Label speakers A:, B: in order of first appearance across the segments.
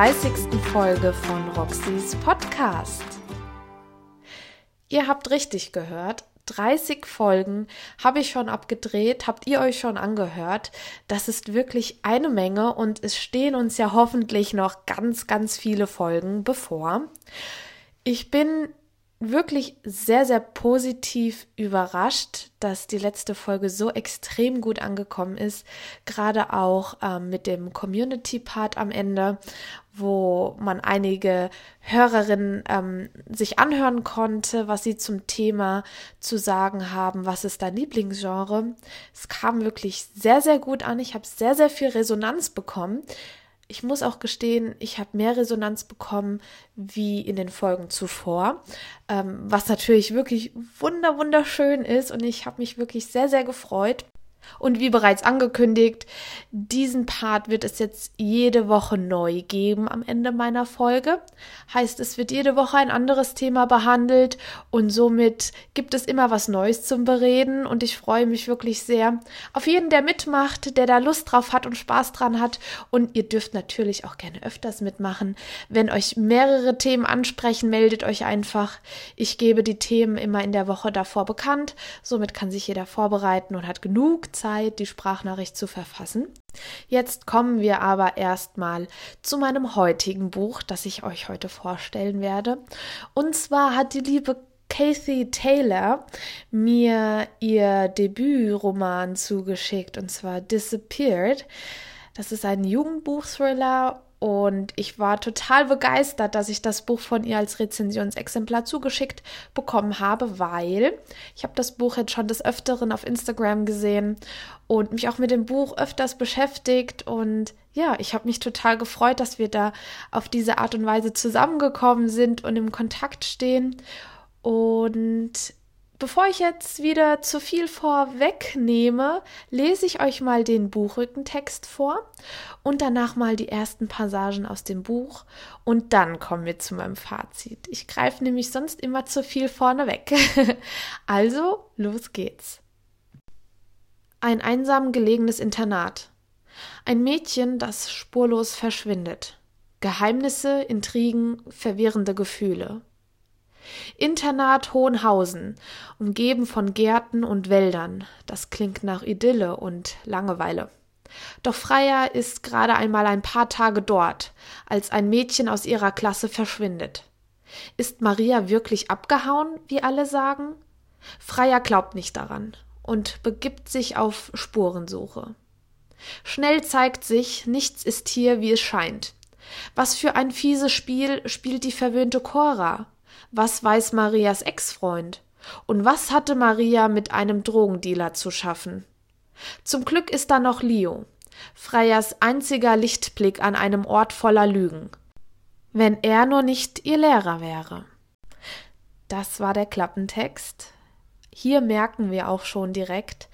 A: 30. Folge von Roxys Podcast. Ihr habt richtig gehört, 30 Folgen habe ich schon abgedreht, habt ihr euch schon angehört. Das ist wirklich eine Menge und es stehen uns ja hoffentlich noch ganz, ganz viele Folgen bevor. Ich bin wirklich sehr, sehr positiv überrascht, dass die letzte Folge so extrem gut angekommen ist. Gerade auch ähm, mit dem Community-Part am Ende, wo man einige Hörerinnen ähm, sich anhören konnte, was sie zum Thema zu sagen haben, was ist dein Lieblingsgenre. Es kam wirklich sehr, sehr gut an. Ich habe sehr, sehr viel Resonanz bekommen ich muss auch gestehen, ich habe mehr Resonanz bekommen wie in den Folgen zuvor, ähm, was natürlich wirklich wunder wunderschön ist und ich habe mich wirklich sehr sehr gefreut. Und wie bereits angekündigt, diesen Part wird es jetzt jede Woche neu geben am Ende meiner Folge. Heißt, es wird jede Woche ein anderes Thema behandelt und somit gibt es immer was Neues zum Bereden und ich freue mich wirklich sehr auf jeden, der mitmacht, der da Lust drauf hat und Spaß dran hat und ihr dürft natürlich auch gerne öfters mitmachen. Wenn euch mehrere Themen ansprechen, meldet euch einfach. Ich gebe die Themen immer in der Woche davor bekannt, somit kann sich jeder vorbereiten und hat genug Zeit, die Sprachnachricht zu verfassen. Jetzt kommen wir aber erstmal zu meinem heutigen Buch, das ich euch heute vorstellen werde. Und zwar hat die liebe Kathy Taylor mir ihr Debütroman zugeschickt, und zwar Disappeared. Das ist ein Jugendbuchthriller und ich war total begeistert, dass ich das Buch von ihr als Rezensionsexemplar zugeschickt bekommen habe, weil ich habe das Buch jetzt schon des Öfteren auf Instagram gesehen und mich auch mit dem Buch öfters beschäftigt. Und ja, ich habe mich total gefreut, dass wir da auf diese Art und Weise zusammengekommen sind und im Kontakt stehen. Und Bevor ich jetzt wieder zu viel vorwegnehme, lese ich euch mal den Buchrückentext vor und danach mal die ersten Passagen aus dem Buch und dann kommen wir zu meinem Fazit. Ich greife nämlich sonst immer zu viel vorne weg. also, los geht's. Ein einsam gelegenes Internat. Ein Mädchen, das spurlos verschwindet. Geheimnisse, Intrigen, verwirrende Gefühle. Internat Hohenhausen, umgeben von Gärten und Wäldern. Das klingt nach Idylle und Langeweile. Doch Freya ist gerade einmal ein paar Tage dort, als ein Mädchen aus ihrer Klasse verschwindet. Ist Maria wirklich abgehauen, wie alle sagen? Freya glaubt nicht daran und begibt sich auf Spurensuche. Schnell zeigt sich, nichts ist hier, wie es scheint. Was für ein fieses Spiel spielt die verwöhnte Cora? Was weiß Marias Ex-Freund? Und was hatte Maria mit einem Drogendealer zu schaffen? Zum Glück ist da noch Leo, Freyas einziger Lichtblick an einem Ort voller Lügen. Wenn er nur nicht ihr Lehrer wäre. Das war der Klappentext. Hier merken wir auch schon direkt,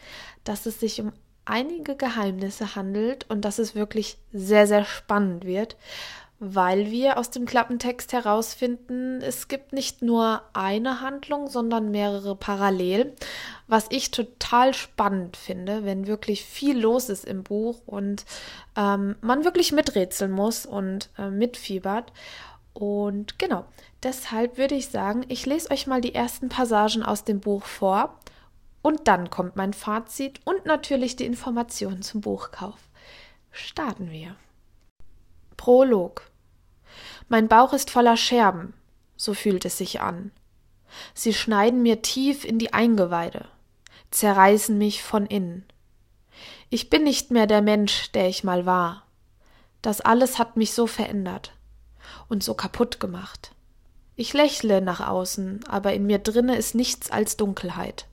A: dass es sich um einige Geheimnisse handelt und dass es wirklich sehr, sehr spannend wird, weil wir aus dem Klappentext herausfinden, es gibt nicht nur eine Handlung, sondern mehrere parallel, was ich total spannend finde, wenn wirklich viel los ist im Buch und ähm, man wirklich miträtseln muss und äh, mitfiebert. Und genau, deshalb würde ich sagen, ich lese euch mal die ersten Passagen aus dem Buch vor und dann kommt mein Fazit und natürlich die Informationen zum Buchkauf. Starten wir. Prolog. Mein Bauch ist voller Scherben, so fühlt es sich an. Sie schneiden mir tief in die Eingeweide, zerreißen mich von innen. Ich bin nicht mehr der Mensch, der ich mal war. Das alles hat mich so verändert und so kaputt gemacht. Ich lächle nach außen, aber in mir drinne ist nichts als Dunkelheit.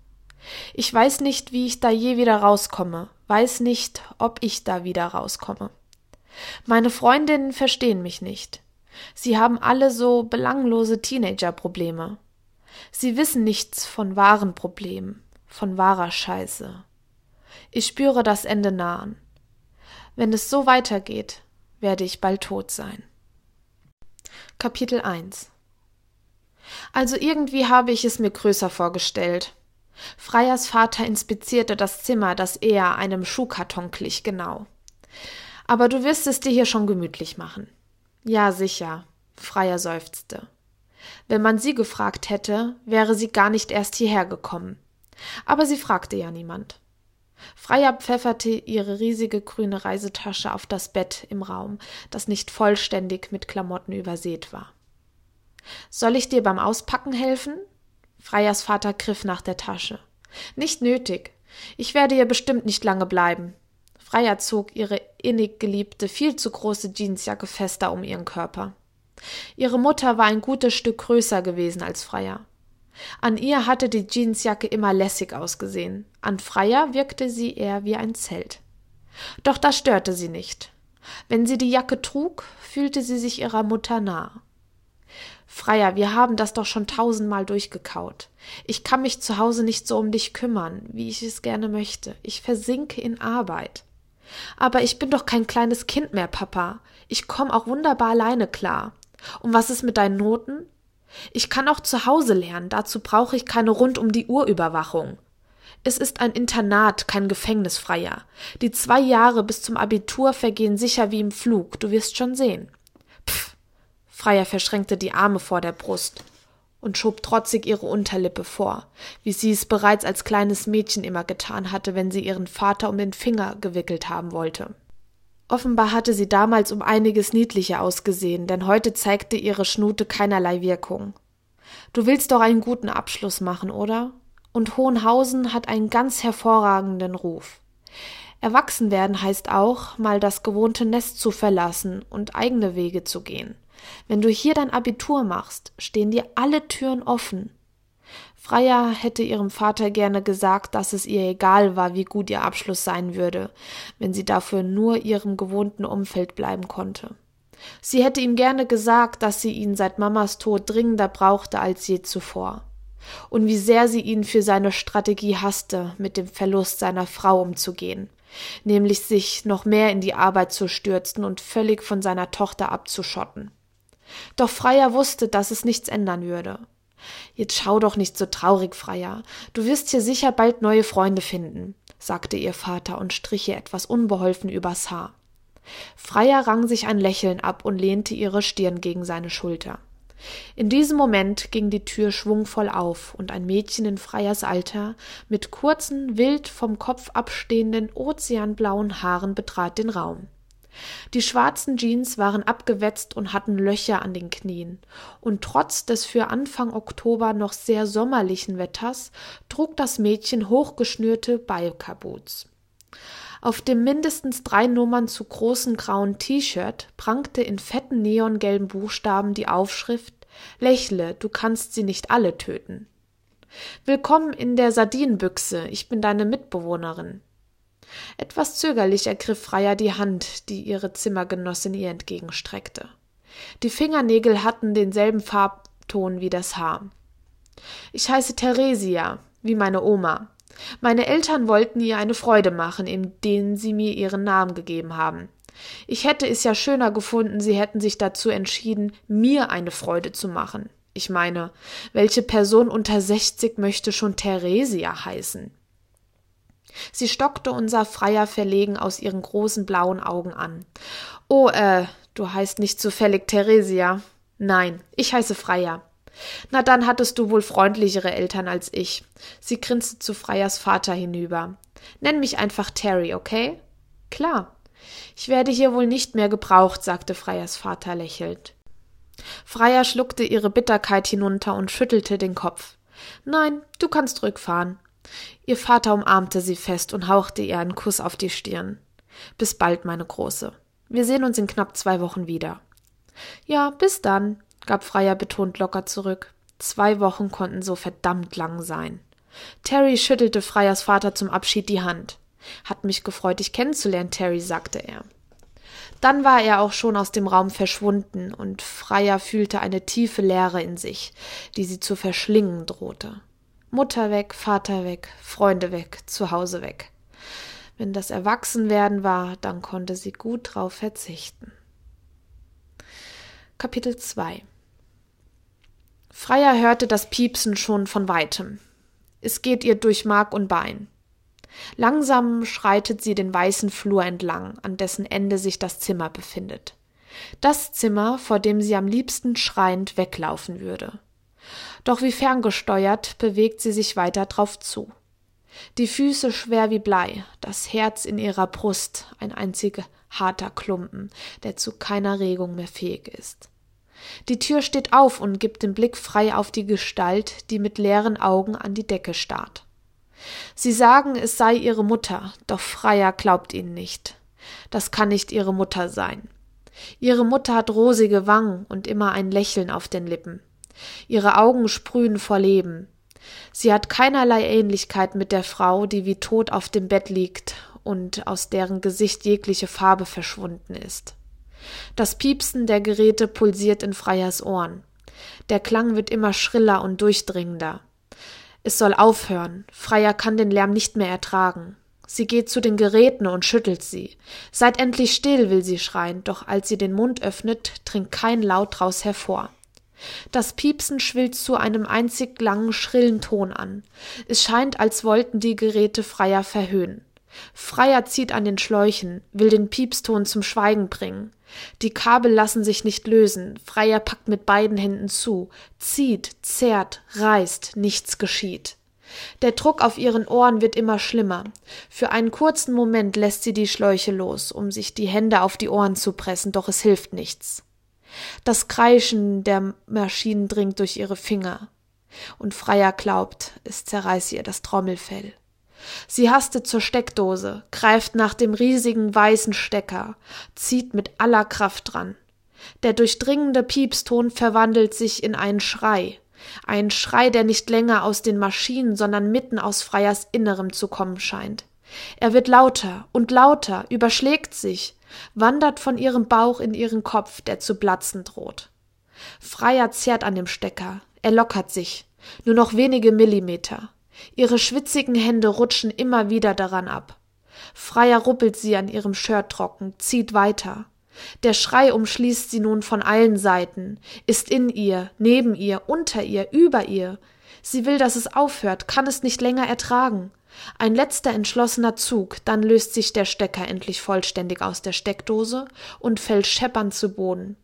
A: Ich weiß nicht, wie ich da je wieder rauskomme, weiß nicht, ob ich da wieder rauskomme. Meine Freundinnen verstehen mich nicht. Sie haben alle so belanglose Teenager-Probleme. Sie wissen nichts von wahren Problemen, von wahrer Scheiße. Ich spüre das Ende nahen. Wenn es so weitergeht, werde ich bald tot sein. Kapitel 1 Also irgendwie habe ich es mir größer vorgestellt. Freyers Vater inspizierte das Zimmer, das eher einem Schuhkarton glich, genau. Aber du wirst es dir hier schon gemütlich machen. Ja, sicher, Freier seufzte. Wenn man sie gefragt hätte, wäre sie gar nicht erst hierher gekommen. Aber sie fragte ja niemand. Freier pfefferte ihre riesige grüne Reisetasche auf das Bett im Raum, das nicht vollständig mit Klamotten übersät war. Soll ich dir beim Auspacken helfen? Freiers Vater griff nach der Tasche. Nicht nötig. Ich werde hier bestimmt nicht lange bleiben. Freier zog ihre innig geliebte, viel zu große Jeansjacke fester um ihren Körper. Ihre Mutter war ein gutes Stück größer gewesen als Freier. An ihr hatte die Jeansjacke immer lässig ausgesehen, an Freier wirkte sie eher wie ein Zelt. Doch das störte sie nicht. Wenn sie die Jacke trug, fühlte sie sich ihrer Mutter nah. Freier, wir haben das doch schon tausendmal durchgekaut. Ich kann mich zu Hause nicht so um dich kümmern, wie ich es gerne möchte. Ich versinke in Arbeit. Aber ich bin doch kein kleines Kind mehr, Papa. Ich komme auch wunderbar alleine klar. Und was ist mit deinen Noten? Ich kann auch zu Hause lernen, dazu brauche ich keine rund um die Uhr Überwachung. Es ist ein Internat, kein Gefängnisfreier. Die zwei Jahre bis zum Abitur vergehen sicher wie im Flug, du wirst schon sehen. Pff. Freier verschränkte die Arme vor der Brust und schob trotzig ihre Unterlippe vor, wie sie es bereits als kleines Mädchen immer getan hatte, wenn sie ihren Vater um den Finger gewickelt haben wollte. Offenbar hatte sie damals um einiges niedlicher ausgesehen, denn heute zeigte ihre Schnute keinerlei Wirkung. Du willst doch einen guten Abschluss machen, oder? Und Hohenhausen hat einen ganz hervorragenden Ruf. Erwachsen werden heißt auch, mal das gewohnte Nest zu verlassen und eigene Wege zu gehen. Wenn du hier dein Abitur machst, stehen dir alle Türen offen. Freya hätte ihrem Vater gerne gesagt, dass es ihr egal war, wie gut ihr Abschluss sein würde, wenn sie dafür nur ihrem gewohnten Umfeld bleiben konnte. Sie hätte ihm gerne gesagt, dass sie ihn seit Mamas Tod dringender brauchte als je zuvor. Und wie sehr sie ihn für seine Strategie hasste, mit dem Verlust seiner Frau umzugehen, nämlich sich noch mehr in die Arbeit zu stürzen und völlig von seiner Tochter abzuschotten. Doch Freya wusste, dass es nichts ändern würde. Jetzt schau doch nicht so traurig, Freier. Du wirst hier sicher bald neue Freunde finden, sagte ihr Vater und strich ihr etwas unbeholfen übers Haar. Freier rang sich ein Lächeln ab und lehnte ihre Stirn gegen seine Schulter. In diesem Moment ging die Tür schwungvoll auf, und ein Mädchen in Freiers Alter mit kurzen, wild vom Kopf abstehenden, ozeanblauen Haaren betrat den Raum. Die schwarzen Jeans waren abgewetzt und hatten Löcher an den Knien, und trotz des für Anfang Oktober noch sehr sommerlichen Wetters trug das Mädchen hochgeschnürte Biker-Boots. Auf dem mindestens drei Nummern zu großen grauen T-Shirt prangte in fetten neongelben Buchstaben die Aufschrift Lächle, du kannst sie nicht alle töten. Willkommen in der Sardinenbüchse, ich bin deine Mitbewohnerin. Etwas zögerlich ergriff Freier die Hand, die ihre Zimmergenossin ihr entgegenstreckte. Die Fingernägel hatten denselben Farbton wie das Haar. Ich heiße Theresia, wie meine Oma. Meine Eltern wollten ihr eine Freude machen, indem sie mir ihren Namen gegeben haben. Ich hätte es ja schöner gefunden, sie hätten sich dazu entschieden, mir eine Freude zu machen. Ich meine, welche Person unter sechzig möchte schon Theresia heißen? Sie stockte und sah Freier verlegen aus ihren großen blauen Augen an. Oh, äh, du heißt nicht zufällig Theresia. Nein, ich heiße Freier. Na dann hattest du wohl freundlichere Eltern als ich. Sie grinste zu Freiers Vater hinüber. Nenn mich einfach Terry, okay? Klar. Ich werde hier wohl nicht mehr gebraucht, sagte Freiers Vater lächelnd. Freier schluckte ihre Bitterkeit hinunter und schüttelte den Kopf. Nein, du kannst rückfahren. Ihr Vater umarmte sie fest und hauchte ihr einen Kuss auf die Stirn. Bis bald, meine Große. Wir sehen uns in knapp zwei Wochen wieder. Ja, bis dann, gab Freier betont locker zurück. Zwei Wochen konnten so verdammt lang sein. Terry schüttelte Freiers Vater zum Abschied die Hand. Hat mich gefreut, dich kennenzulernen, Terry, sagte er. Dann war er auch schon aus dem Raum verschwunden, und Freier fühlte eine tiefe Leere in sich, die sie zu verschlingen drohte. Mutter weg, Vater weg, Freunde weg, Zuhause weg. Wenn das Erwachsenwerden war, dann konnte sie gut drauf verzichten. Kapitel 2 Freier hörte das Piepsen schon von weitem. Es geht ihr durch Mark und Bein. Langsam schreitet sie den weißen Flur entlang, an dessen Ende sich das Zimmer befindet. Das Zimmer, vor dem sie am liebsten schreiend weglaufen würde. Doch wie ferngesteuert bewegt sie sich weiter drauf zu. Die Füße schwer wie Blei, das Herz in ihrer Brust ein einziger harter Klumpen, der zu keiner Regung mehr fähig ist. Die Tür steht auf und gibt den Blick frei auf die Gestalt, die mit leeren Augen an die Decke starrt. Sie sagen, es sei ihre Mutter, doch Freier glaubt ihnen nicht. Das kann nicht ihre Mutter sein. Ihre Mutter hat rosige Wangen und immer ein Lächeln auf den Lippen. Ihre Augen sprühen vor Leben. Sie hat keinerlei Ähnlichkeit mit der Frau, die wie tot auf dem Bett liegt und aus deren Gesicht jegliche Farbe verschwunden ist. Das Piepsen der Geräte pulsiert in Freiers Ohren. Der Klang wird immer schriller und durchdringender. Es soll aufhören. Freier kann den Lärm nicht mehr ertragen. Sie geht zu den Geräten und schüttelt sie. Seid endlich still, will sie schreien, doch als sie den Mund öffnet, dringt kein Laut draus hervor. Das Piepsen schwillt zu einem einzig langen, schrillen Ton an. Es scheint, als wollten die Geräte Freier verhöhnen. Freier zieht an den Schläuchen, will den Piepston zum Schweigen bringen. Die Kabel lassen sich nicht lösen. Freier packt mit beiden Händen zu, zieht, zerrt, reißt, nichts geschieht. Der Druck auf ihren Ohren wird immer schlimmer. Für einen kurzen Moment lässt sie die Schläuche los, um sich die Hände auf die Ohren zu pressen, doch es hilft nichts. Das Kreischen der Maschinen dringt durch ihre Finger. Und Freier glaubt, es zerreiße ihr das Trommelfell. Sie hastet zur Steckdose, greift nach dem riesigen weißen Stecker, zieht mit aller Kraft dran. Der durchdringende Piepston verwandelt sich in einen Schrei, ein Schrei, der nicht länger aus den Maschinen, sondern mitten aus Freiers Innerem zu kommen scheint. Er wird lauter und lauter, überschlägt sich, wandert von ihrem Bauch in ihren Kopf, der zu platzen droht. Freier zerrt an dem Stecker, er lockert sich, nur noch wenige Millimeter. Ihre schwitzigen Hände rutschen immer wieder daran ab. Freier ruppelt sie an ihrem Shirt trocken, zieht weiter. Der Schrei umschließt sie nun von allen Seiten, ist in ihr, neben ihr, unter ihr, über ihr. Sie will, dass es aufhört, kann es nicht länger ertragen. Ein letzter entschlossener Zug, dann löst sich der Stecker endlich vollständig aus der Steckdose und fällt scheppernd zu Boden.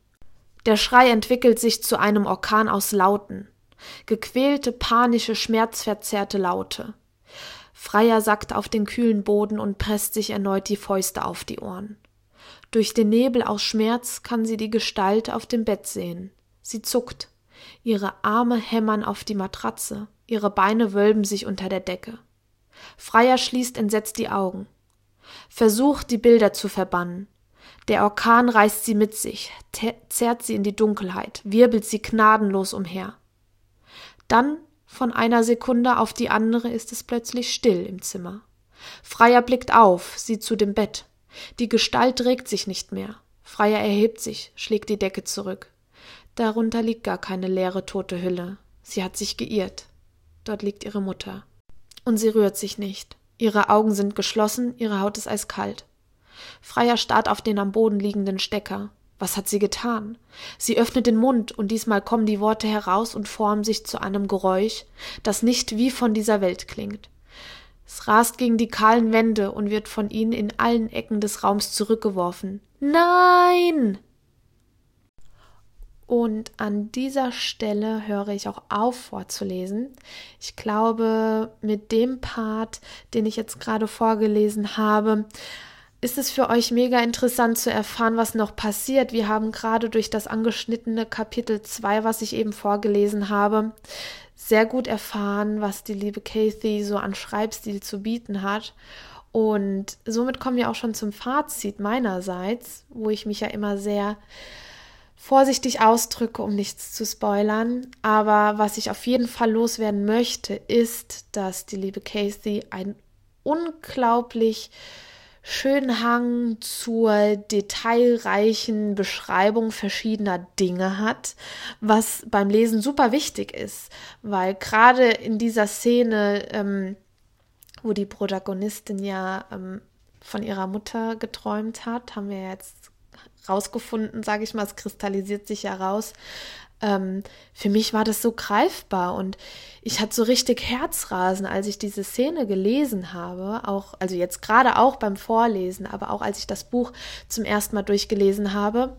A: Der Schrei entwickelt sich zu einem Orkan aus Lauten gequälte, panische, schmerzverzerrte Laute. Freier sackt auf den kühlen Boden und presst sich erneut die Fäuste auf die Ohren. Durch den Nebel aus Schmerz kann sie die Gestalt auf dem Bett sehen. Sie zuckt. Ihre Arme hämmern auf die Matratze, ihre Beine wölben sich unter der Decke. Freier schließt entsetzt die Augen. Versucht, die Bilder zu verbannen. Der Orkan reißt sie mit sich, zerrt sie in die Dunkelheit, wirbelt sie gnadenlos umher. Dann, von einer Sekunde auf die andere, ist es plötzlich still im Zimmer. Freier blickt auf, sieht zu dem Bett. Die Gestalt regt sich nicht mehr. Freier erhebt sich, schlägt die Decke zurück. Darunter liegt gar keine leere tote Hülle. Sie hat sich geirrt. Dort liegt ihre Mutter. Und sie rührt sich nicht. Ihre Augen sind geschlossen, ihre Haut ist eiskalt. Freier starrt auf den am Boden liegenden Stecker. Was hat sie getan? Sie öffnet den Mund, und diesmal kommen die Worte heraus und formen sich zu einem Geräusch, das nicht wie von dieser Welt klingt. Es rast gegen die kahlen Wände und wird von ihnen in allen Ecken des Raums zurückgeworfen. Nein! Und an dieser Stelle höre ich auch auf vorzulesen. Ich glaube, mit dem Part, den ich jetzt gerade vorgelesen habe, ist es für euch mega interessant zu erfahren, was noch passiert. Wir haben gerade durch das angeschnittene Kapitel 2, was ich eben vorgelesen habe, sehr gut erfahren, was die liebe Kathy so an Schreibstil zu bieten hat. Und somit kommen wir auch schon zum Fazit meinerseits, wo ich mich ja immer sehr vorsichtig ausdrücke, um nichts zu spoilern. Aber was ich auf jeden Fall loswerden möchte, ist, dass die liebe Kathy ein unglaublich schönen Hang zur detailreichen Beschreibung verschiedener Dinge hat, was beim Lesen super wichtig ist, weil gerade in dieser Szene, ähm, wo die Protagonistin ja ähm, von ihrer Mutter geträumt hat, haben wir jetzt rausgefunden, sage ich mal, es kristallisiert sich ja raus, ähm, für mich war das so greifbar und ich hatte so richtig Herzrasen, als ich diese Szene gelesen habe, auch, also jetzt gerade auch beim Vorlesen, aber auch als ich das Buch zum ersten Mal durchgelesen habe,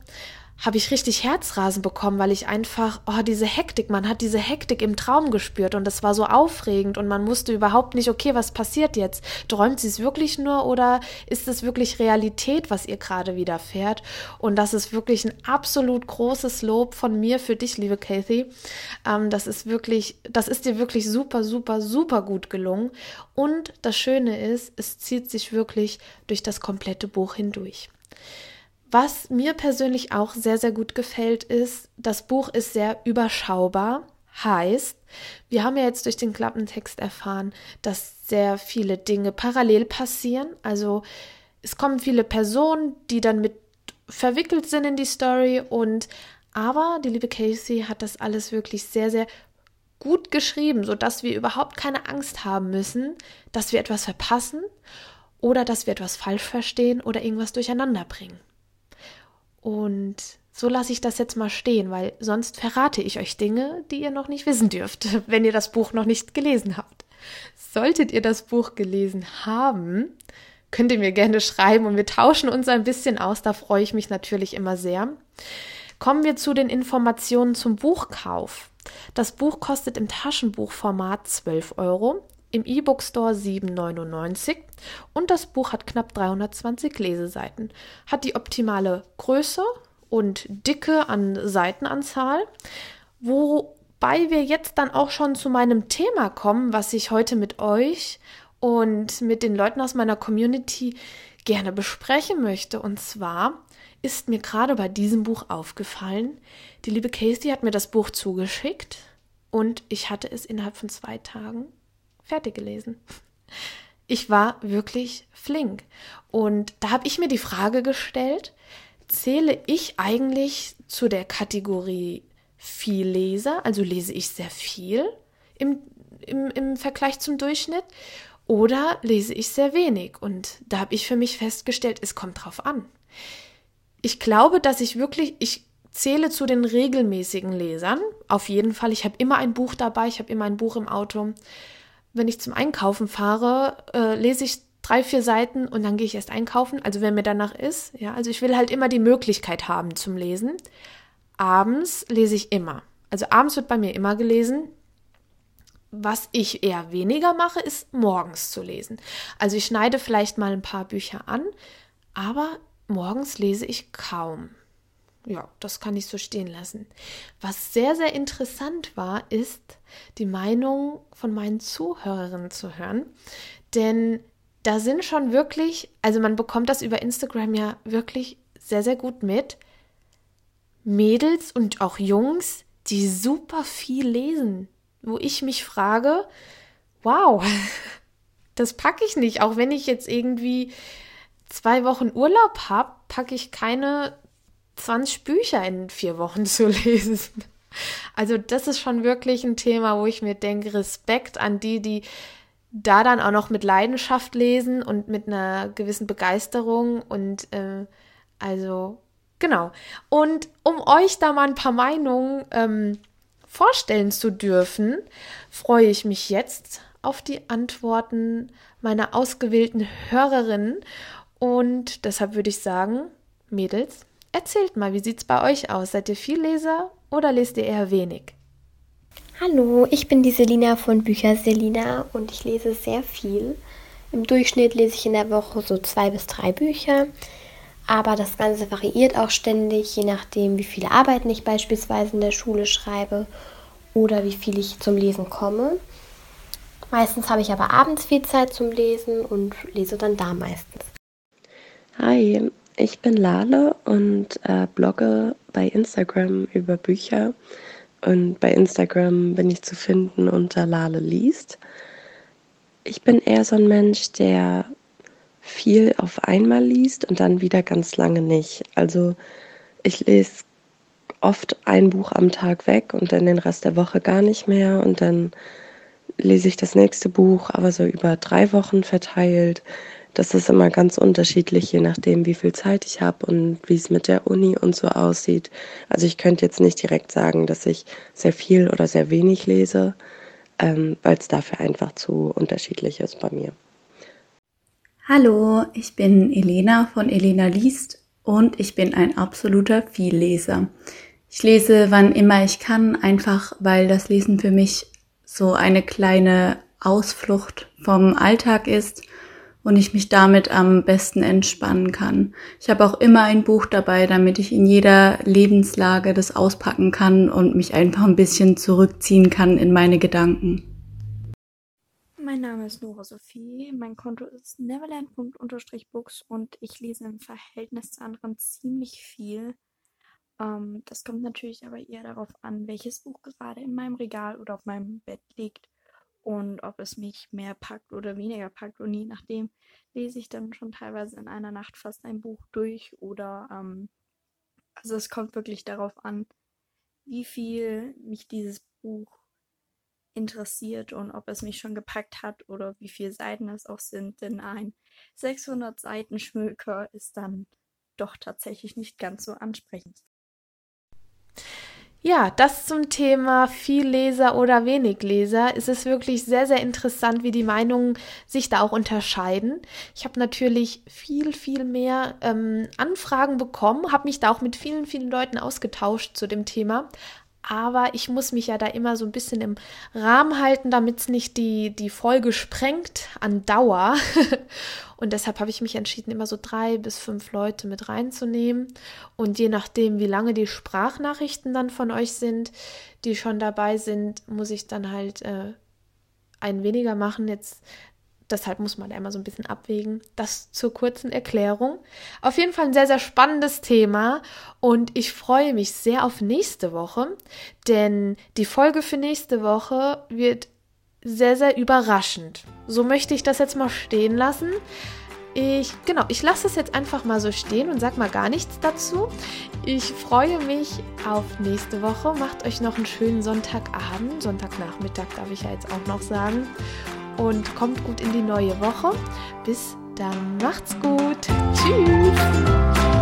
A: habe ich richtig Herzrasen bekommen, weil ich einfach, oh, diese Hektik, man hat diese Hektik im Traum gespürt und das war so aufregend und man wusste überhaupt nicht, okay, was passiert jetzt? Träumt sie es wirklich nur oder ist es wirklich Realität, was ihr gerade widerfährt? Und das ist wirklich ein absolut großes Lob von mir für dich, liebe Kathy. Ähm, das ist wirklich, das ist dir wirklich super, super, super gut gelungen. Und das Schöne ist, es zieht sich wirklich durch das komplette Buch hindurch. Was mir persönlich auch sehr, sehr gut gefällt, ist, das Buch ist sehr überschaubar. Heißt, wir haben ja jetzt durch den Klappentext erfahren, dass sehr viele Dinge parallel passieren. Also es kommen viele Personen, die dann mit verwickelt sind in die Story und aber die liebe Casey hat das alles wirklich sehr, sehr gut geschrieben, sodass wir überhaupt keine Angst haben müssen, dass wir etwas verpassen oder dass wir etwas falsch verstehen oder irgendwas durcheinander bringen. Und so lasse ich das jetzt mal stehen, weil sonst verrate ich euch Dinge, die ihr noch nicht wissen dürft, wenn ihr das Buch noch nicht gelesen habt. Solltet ihr das Buch gelesen haben, könnt ihr mir gerne schreiben und wir tauschen uns ein bisschen aus, da freue ich mich natürlich immer sehr. Kommen wir zu den Informationen zum Buchkauf. Das Buch kostet im Taschenbuchformat 12 Euro im E-Book Store 7,99 und das Buch hat knapp 320 Leseseiten, hat die optimale Größe und Dicke an Seitenanzahl, wobei wir jetzt dann auch schon zu meinem Thema kommen, was ich heute mit euch und mit den Leuten aus meiner Community gerne besprechen möchte. Und zwar ist mir gerade bei diesem Buch aufgefallen, die liebe Casey hat mir das Buch zugeschickt und ich hatte es innerhalb von zwei Tagen fertig gelesen. Ich war wirklich flink. Und da habe ich mir die Frage gestellt, zähle ich eigentlich zu der Kategorie viel Leser, also lese ich sehr viel im, im, im Vergleich zum Durchschnitt, oder lese ich sehr wenig? Und da habe ich für mich festgestellt, es kommt drauf an. Ich glaube, dass ich wirklich, ich zähle zu den regelmäßigen Lesern. Auf jeden Fall, ich habe immer ein Buch dabei, ich habe immer ein Buch im Auto wenn ich zum Einkaufen fahre, äh, lese ich drei, vier Seiten und dann gehe ich erst einkaufen. Also wenn mir danach ist, ja, also ich will halt immer die Möglichkeit haben zum Lesen. Abends lese ich immer. Also abends wird bei mir immer gelesen. Was ich eher weniger mache, ist morgens zu lesen. Also ich schneide vielleicht mal ein paar Bücher an, aber morgens lese ich kaum ja, das kann ich so stehen lassen. Was sehr, sehr interessant war, ist die Meinung von meinen Zuhörerinnen zu hören. Denn da sind schon wirklich, also man bekommt das über Instagram ja wirklich sehr, sehr gut mit. Mädels und auch Jungs, die super viel lesen. Wo ich mich frage, wow, das packe ich nicht. Auch wenn ich jetzt irgendwie zwei Wochen Urlaub habe, packe ich keine 20 Bücher in vier Wochen zu lesen. Also das ist schon wirklich ein Thema, wo ich mir denke, Respekt an die, die da dann auch noch mit Leidenschaft lesen und mit einer gewissen Begeisterung und äh, also genau. Und um euch da mal ein paar Meinungen ähm, vorstellen zu dürfen, freue ich mich jetzt auf die Antworten meiner ausgewählten Hörerinnen und deshalb würde ich sagen, Mädels, Erzählt mal, wie sieht's bei euch aus? Seid ihr viel Leser oder lest ihr eher wenig?
B: Hallo, ich bin die Selina von Bücher Selina und ich lese sehr viel. Im Durchschnitt lese ich in der Woche so zwei bis drei Bücher, aber das Ganze variiert auch ständig, je nachdem, wie viele Arbeiten ich beispielsweise in der Schule schreibe oder wie viel ich zum Lesen komme. Meistens habe ich aber abends viel Zeit zum Lesen und lese dann da meistens.
C: Hi, ich bin Lale und äh, blogge bei Instagram über Bücher. Und bei Instagram bin ich zu finden unter Lale liest. Ich bin eher so ein Mensch, der viel auf einmal liest und dann wieder ganz lange nicht. Also ich lese oft ein Buch am Tag weg und dann den Rest der Woche gar nicht mehr und dann lese ich das nächste Buch, aber so über drei Wochen verteilt das ist immer ganz unterschiedlich, je nachdem, wie viel Zeit ich habe und wie es mit der Uni und so aussieht. Also ich könnte jetzt nicht direkt sagen, dass ich sehr viel oder sehr wenig lese, ähm, weil es dafür einfach zu unterschiedlich ist bei mir.
D: Hallo, ich bin Elena von Elena liest und ich bin ein absoluter Vielleser. Ich lese, wann immer ich kann, einfach weil das Lesen für mich so eine kleine Ausflucht vom Alltag ist und ich mich damit am besten entspannen kann. Ich habe auch immer ein Buch dabei, damit ich in jeder Lebenslage das auspacken kann und mich einfach ein bisschen zurückziehen kann in meine Gedanken.
E: Mein Name ist Nora Sophie, mein Konto ist neverland.books und ich lese im Verhältnis zu anderen ziemlich viel. Ähm, das kommt natürlich aber eher darauf an, welches Buch gerade in meinem Regal oder auf meinem Bett liegt und ob es mich mehr packt oder weniger packt. Und je nachdem lese ich dann schon teilweise in einer Nacht fast ein Buch durch oder ähm, also es kommt wirklich darauf an, wie viel mich dieses Buch interessiert und ob es mich schon gepackt hat oder wie viele Seiten es auch sind, denn ein 600 Seiten Schmöker ist dann doch tatsächlich nicht ganz so ansprechend.
A: Ja, das zum Thema viel Leser oder wenig Leser. Es ist wirklich sehr, sehr interessant, wie die Meinungen sich da auch unterscheiden. Ich habe natürlich viel, viel mehr ähm, Anfragen bekommen, habe mich da auch mit vielen, vielen Leuten ausgetauscht zu dem Thema. Aber ich muss mich ja da immer so ein bisschen im Rahmen halten, damit es nicht die, die Folge sprengt an Dauer. Und deshalb habe ich mich entschieden, immer so drei bis fünf Leute mit reinzunehmen. Und je nachdem, wie lange die Sprachnachrichten dann von euch sind, die schon dabei sind, muss ich dann halt äh, einen weniger machen. Jetzt deshalb muss man da immer so ein bisschen abwägen. Das zur kurzen Erklärung. Auf jeden Fall ein sehr, sehr spannendes Thema und ich freue mich sehr auf nächste Woche, denn die Folge für nächste Woche wird sehr, sehr überraschend. So möchte ich das jetzt mal stehen lassen. Ich, genau, ich lasse es jetzt einfach mal so stehen und sag mal gar nichts dazu. Ich freue mich auf nächste Woche. Macht euch noch einen schönen Sonntagabend, Sonntagnachmittag darf ich ja jetzt auch noch sagen und kommt gut in die neue Woche. Bis dann, macht's gut. Tschüss.